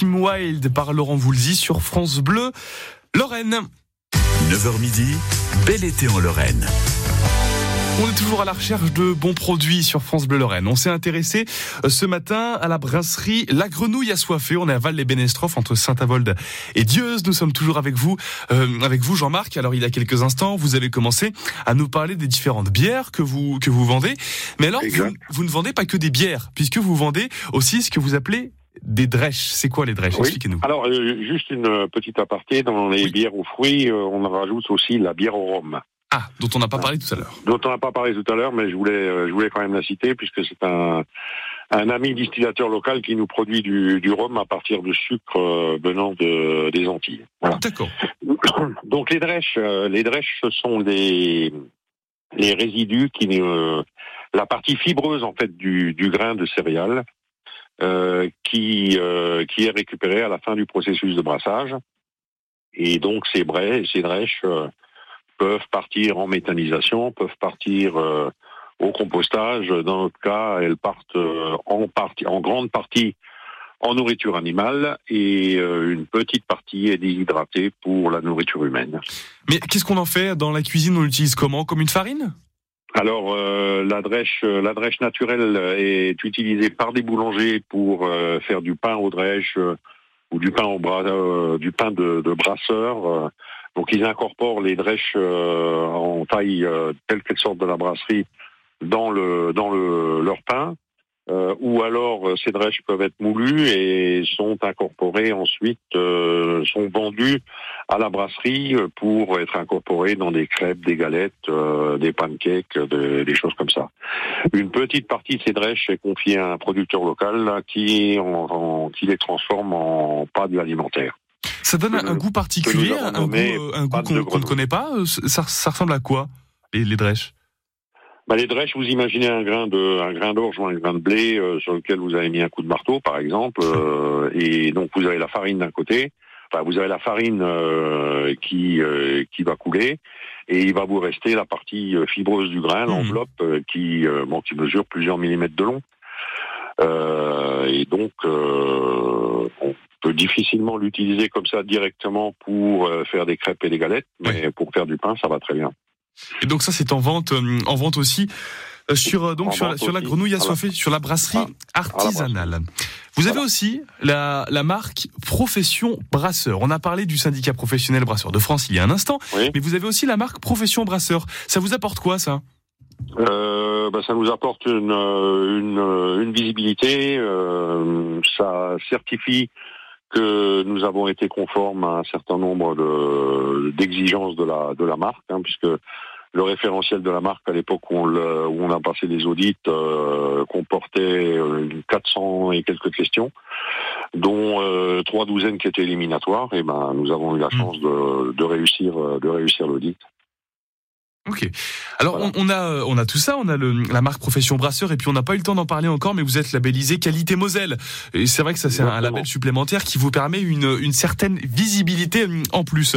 Kim Wilde par Laurent Voulzy sur France Bleu. Lorraine. 9h midi, bel été en Lorraine. On est toujours à la recherche de bons produits sur France Bleu Lorraine. On s'est intéressé euh, ce matin à la brasserie La Grenouille Assoiffée. On est à Val-les-Bénestrophes entre Saint-Avold et Dieuze. Nous sommes toujours avec vous, euh, avec vous Jean-Marc. Alors il y a quelques instants, vous avez commencé à nous parler des différentes bières que vous que vous vendez. Mais alors vous ne vendez pas que des bières, puisque vous vendez aussi ce que vous appelez des drèches. C'est quoi les drèches? Oui. Expliquez-nous. Alors, euh, juste une euh, petite aparté, dans les Oui. bières aux fruits, euh, on rajoute aussi la bière au rhum, Ah, dont on n'a pas parlé tout à l'heure. dont on n'a pas parlé tout à l'heure, mais je voulais, euh, je voulais quand même la citer, puisque c'est un, un ami distillateur local qui nous produit du, du rhum à partir de sucre euh, venant de, des Antilles. Voilà. D'accord. Donc les drèches, euh, les drèches, ce sont les, les résidus qui, euh, la partie fibreuse en fait du, du grain de céréales, qui, euh, qui est récupérée à la fin du processus de brassage. Et donc ces braies, ces drèches euh, peuvent partir en méthanisation, peuvent partir euh, au compostage. Dans notre cas, elles partent euh, en partie, en grande partie en nourriture animale et euh, une petite partie est déshydratée pour la nourriture humaine. Mais qu'est-ce qu'on en fait dans la cuisine? On l'utilise comment? Comme une farine? Alors euh, la drèche, euh, la naturelle est utilisée par des boulangers pour euh, faire du pain aux drèches euh, ou du pain bras, euh, de, brasseur. euh. donc ils incorporent les drèches euh, en taille euh, telle qu'elles sortent de la brasserie dans le dans le leur pain. Euh, ou alors euh, ces drèches peuvent être moulues et sont incorporées ensuite, euh, sont vendues à la brasserie pour être incorporées dans des crêpes, des galettes, euh, des pancakes, de- des choses comme ça. Une petite partie de ces drèches est confiée à un producteur local là, qui, en- en- qui les transforme en pâtes alimentaires. Ça donne un, goût particulier, un goût, un goût qu'on ne connaît pas. Ça, ça ressemble à quoi les, les drèches? Bah, les drèches, vous imaginez un grain de, un grain d'orge ou un grain de blé euh, sur lequel vous avez mis un coup de marteau, par exemple, euh, et donc vous avez la farine d'un côté. Enfin, vous avez la farine euh, qui euh, qui va couler, et il va vous rester la partie fibreuse du grain, Mhm. l'enveloppe qui bon, qui mesure plusieurs millimètres de long. Euh, et donc, euh, on peut difficilement l'utiliser comme ça directement pour faire des crêpes et des galettes, mais pour faire du pain, ça va très bien. Et donc ça, c'est en vente, euh, en vente aussi euh, sur euh, donc sur, la- sur la grenouille assoiffée, sur la brasserie Ah, artisanale. Vous avez aussi la, la marque Profession Brasseur. On a parlé du syndicat professionnel Brasseur de France il y a un instant, Oui. mais vous avez aussi la marque Profession Brasseur. Ça vous apporte quoi ça? Euh, bah, ça nous apporte une, une, une visibilité. euh, ça certifie que nous avons été conformes à un certain nombre de- d'exigences de la, de la marque, hein, puisque le référentiel de la marque à l'époque où, on le- où on a passé les audits euh, comportait euh, 400 et quelques questions, dont euh, trois douzaines qui étaient éliminatoires. Et ben, nous avons eu la chance de, de réussir, euh, de réussir l'audit. Ok. Alors Voilà. on, on a euh, on a tout ça, on a le, la marque Profession Brasseur et puis on n'a pas eu le temps d'en parler encore, mais vous êtes labellisé Qualité Moselle. Et c'est vrai que ça c'est un, label supplémentaire qui vous permet une, une certaine visibilité hum, en plus.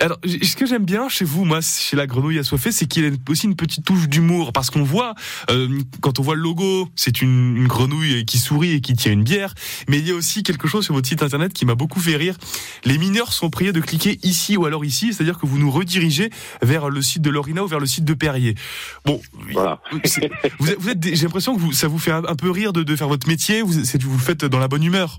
Alors ce que j'aime bien chez vous, moi, chez la Grenouille assoiffée, c'est qu'il y a aussi une petite touche d'humour parce qu'on voit euh, quand on voit le logo, c'est une, une grenouille qui sourit et qui tient une bière, mais il y a aussi quelque chose sur votre site internet qui m'a beaucoup fait rire. Les mineurs sont priés de cliquer ici ou alors ici, c'est-à-dire que vous nous redirigez vers le site de Lorina vers le site de Perrier. Bon, Voilà. c'est- vous êtes, vous êtes des- j'ai l'impression que vous, ça vous fait un, peu rire de, de faire votre métier. Vous, vous le faites dans la bonne humeur.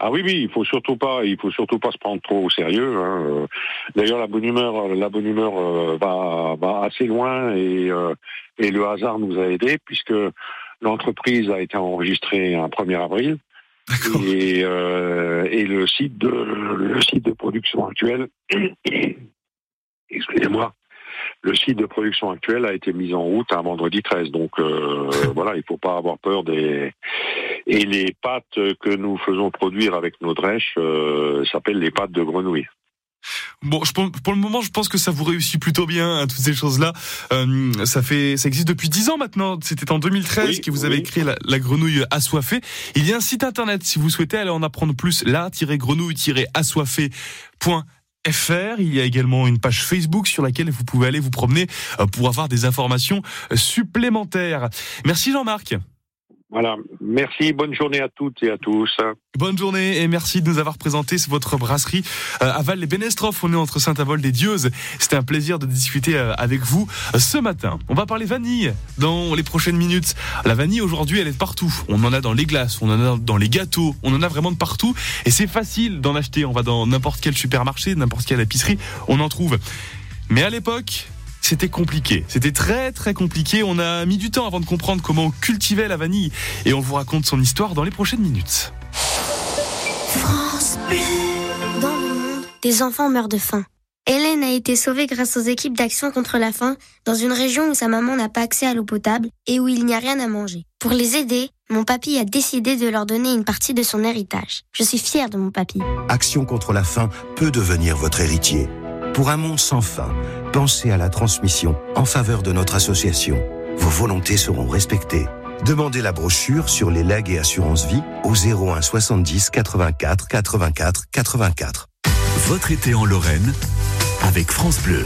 Ah oui, oui, il faut surtout pas, il faut surtout pas se prendre trop au sérieux. hein. D'ailleurs, la bonne humeur, la bonne humeur euh, va, va assez loin et, euh, et le hasard nous a aidés puisque l'entreprise a été enregistrée un 1er avril et, euh, et le site de le site de production actuel, excusez-moi, le site de production actuel a été mis en route un vendredi 13. Donc euh, voilà, il faut pas avoir peur des Et les pâtes que nous faisons produire avec nos drèches euh, s'appellent les pâtes de grenouille. Bon, je, pour le moment, je pense que ça vous réussit plutôt bien, hein, toutes ces choses-là. Euh, ça fait, ça existe depuis 10 ans maintenant. C'était en 2013 Oui, que vous avez oui. créé la, la grenouille assoiffée. Il y a un site internet si vous souhaitez aller en apprendre plus. La-grenouille-assoiffée.fr. Il y a également une page Facebook sur laquelle vous pouvez aller vous promener euh, pour avoir des informations euh, supplémentaires. Merci Jean-Marc. Voilà. Merci. Bonne journée à toutes et à tous. Bonne journée et merci de nous avoir présenté votre brasserie euh, à Val les Bénestrophes. On est entre Saint-Avold et Dieuze. C'était un plaisir de discuter euh, avec vous euh, ce matin. On va parler vanille dans les prochaines minutes. La vanille aujourd'hui, elle est partout. On en a dans les glaces, on en a dans les gâteaux, on en a vraiment de partout et c'est facile d'en acheter. On va dans n'importe quel supermarché, n'importe quelle épicerie, on en trouve. Mais à l'époque, c'était compliqué. C'était très très compliqué. On a mis du temps avant de comprendre comment on cultivait la vanille et on vous raconte son histoire dans les prochaines minutes. France Bleu. Dans le monde, des enfants meurent de faim. Hélène a été sauvée grâce aux équipes d'action contre la faim dans une région où sa maman n'a pas accès à l'eau potable et où il n'y a rien à manger. Pour les aider, mon papy a décidé de leur donner une partie de son héritage. Je suis fière de mon papy. Action contre la faim peut devenir votre héritier. Pour un monde sans faim, pensez à la transmission en faveur de notre association. Vos volontés seront respectées. Demandez la brochure sur les legs et assurances vie au 01 70 84 84 84. Votre été en Lorraine avec France Bleu.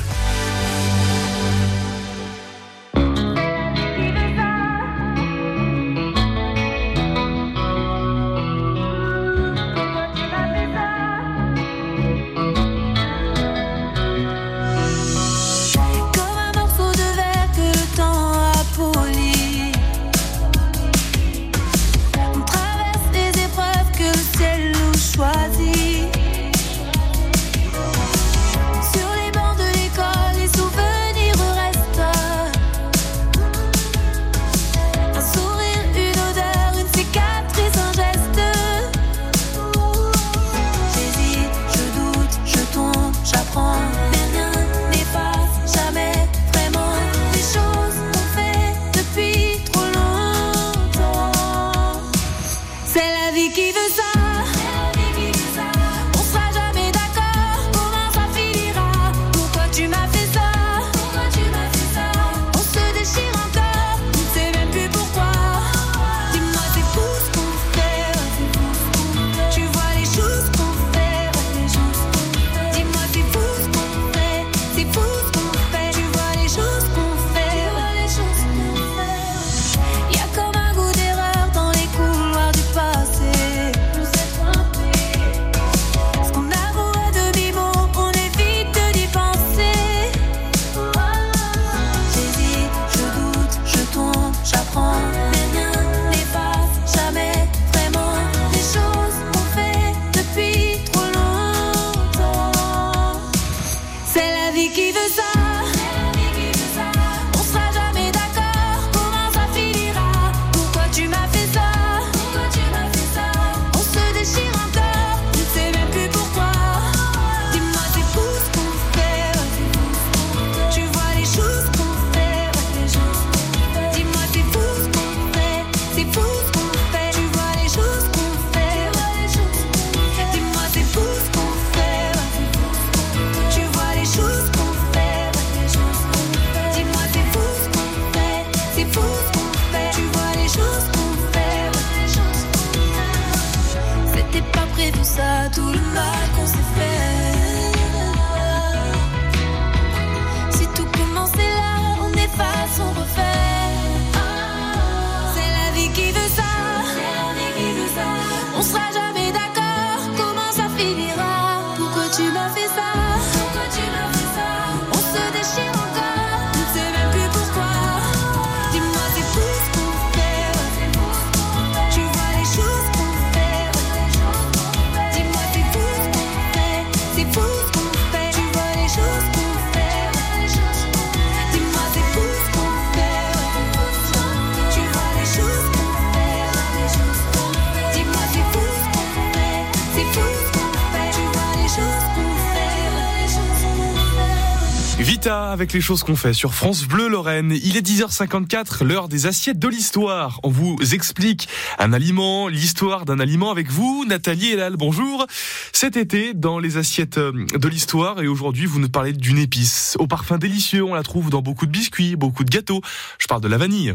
Les choses qu'on fait sur France Bleu Lorraine. Il est 10h54, l'heure des assiettes de l'histoire. On vous explique un aliment, l'histoire d'un aliment avec vous, Nathalie Elal. Bonjour. Cet été, dans les assiettes euh, de l'histoire, et aujourd'hui, vous nous parlez d'une épice au parfum délicieux. On la trouve dans beaucoup de biscuits, beaucoup de gâteaux. Je parle de la vanille.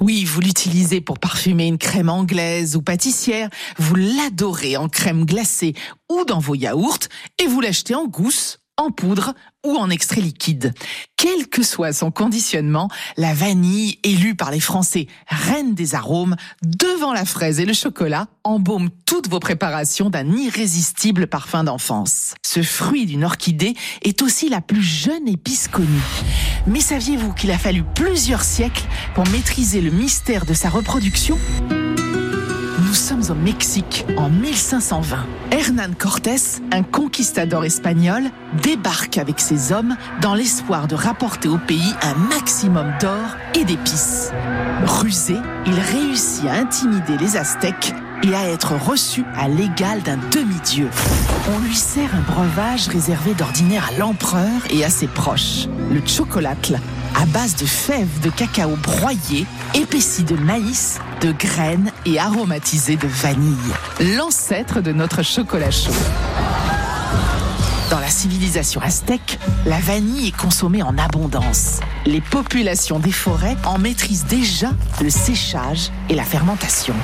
Oui, vous l'utilisez pour parfumer une crème anglaise ou pâtissière, vous l'adorez en crème glacée ou dans vos yaourts, et vous l'achetez en gousse, en poudre ou en extrait liquide. Quel que soit son conditionnement, la vanille, élue par les Français reine des arômes, devant la fraise et le chocolat, embaume toutes vos préparations d'un irrésistible parfum d'enfance. Ce fruit d'une orchidée est aussi la plus jeune épice connue. Mais saviez-vous qu'il a fallu plusieurs siècles pour maîtriser le mystère de sa reproduction? Nous sommes au Mexique en 1520. Hernán Cortés, un conquistador espagnol, débarque avec ses hommes dans l'espoir de rapporter au pays un maximum d'or et d'épices. Rusé, il réussit à intimider les Aztèques et à être reçu à l'égal d'un demi-dieu. On lui sert un breuvage réservé d'ordinaire à l'empereur et à ses proches, le chocolatl, à base de fèves de cacao broyées, épaissi de maïs, de graines et aromatisé de vanille. L'ancêtre de notre chocolat chaud. Dans la civilisation aztèque, la vanille est consommée en abondance. Les populations des forêts en maîtrisent déjà le séchage et la fermentation.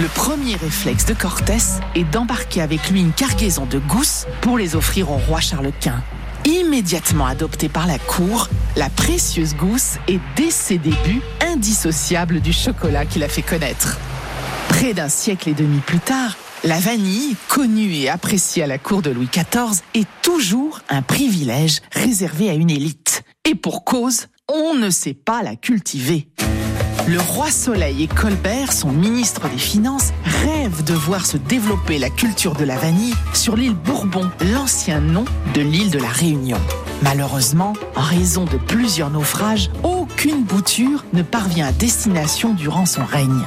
Le premier réflexe de Cortés est d'embarquer avec lui une cargaison de gousses pour les offrir au roi Charles Quint. Immédiatement adoptée par la cour, la précieuse gousse est dès ses débuts indissociable du chocolat qu'il a fait connaître. Près d'un siècle et demi plus tard, la vanille, connue et appréciée à la cour de Louis XIV, est toujours un privilège réservé à une élite. Et pour cause, on ne sait pas la cultiver. Le roi Soleil et Colbert, son ministre des Finances, rêvent de voir se développer la culture de la vanille sur l'île Bourbon, l'ancien nom de l'île de la Réunion. Malheureusement, en raison de plusieurs naufrages, aucune bouture ne parvient à destination durant son règne.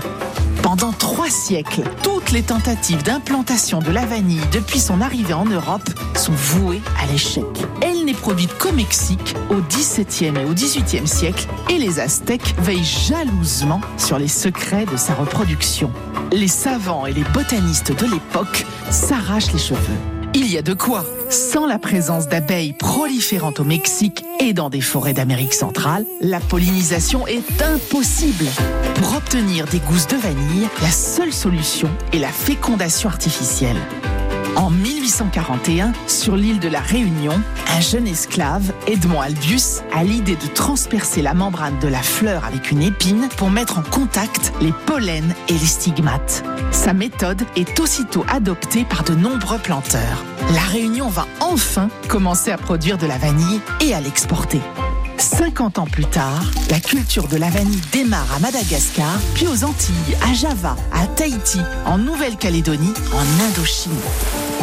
Pendant trois siècles, toutes les tentatives d'implantation de la vanille depuis son arrivée en Europe sont vouées à l'échec. Elle n'est produite qu'au Mexique au XVIIe et au XVIIIe siècle et les Aztèques veillent jalousement sur les secrets de sa reproduction. Les savants et les botanistes de l'époque s'arrachent les cheveux. Il y a de quoi. Sans la présence d'abeilles proliférantes au Mexique et dans des forêts d'Amérique centrale, la pollinisation est impossible. Pour obtenir des gousses de vanille, la seule solution est la fécondation artificielle. En 1841, sur l'île de la Réunion, un jeune esclave, Edmond Albius, a l'idée de transpercer la membrane de la fleur avec une épine pour mettre en contact les pollens et les stigmates. Sa méthode est aussitôt adoptée par de nombreux planteurs. La Réunion va enfin commencer à produire de la vanille et à l'exporter. 50 ans plus tard, la culture de la vanille démarre à Madagascar, puis aux Antilles, à Java, à Tahiti, en Nouvelle-Calédonie, en Indochine.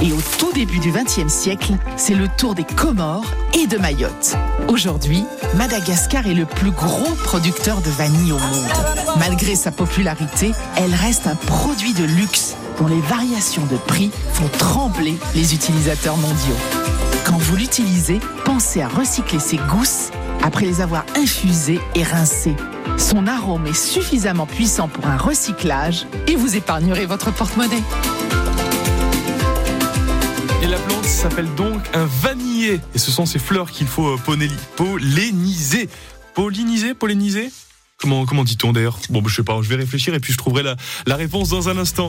Et au tout début du XXe siècle, c'est le tour des Comores et de Mayotte. Aujourd'hui, Madagascar est le plus gros producteur de vanille au monde. Malgré sa popularité, elle reste un produit de luxe dont les variations de prix font trembler les utilisateurs mondiaux. Quand vous l'utilisez, pensez à recycler ces gousses après les avoir infusées et rincées. Son arôme est suffisamment puissant pour un recyclage et vous épargnerez votre porte-monnaie. Et la plante s'appelle donc un vanillier. Et ce sont ces fleurs qu'il faut euh, polliniser. Polliniser Polliniser? Comment, comment dit-on d'ailleurs? Bon, bah, je sais pas, je vais réfléchir et puis je trouverai la réponse dans un instant.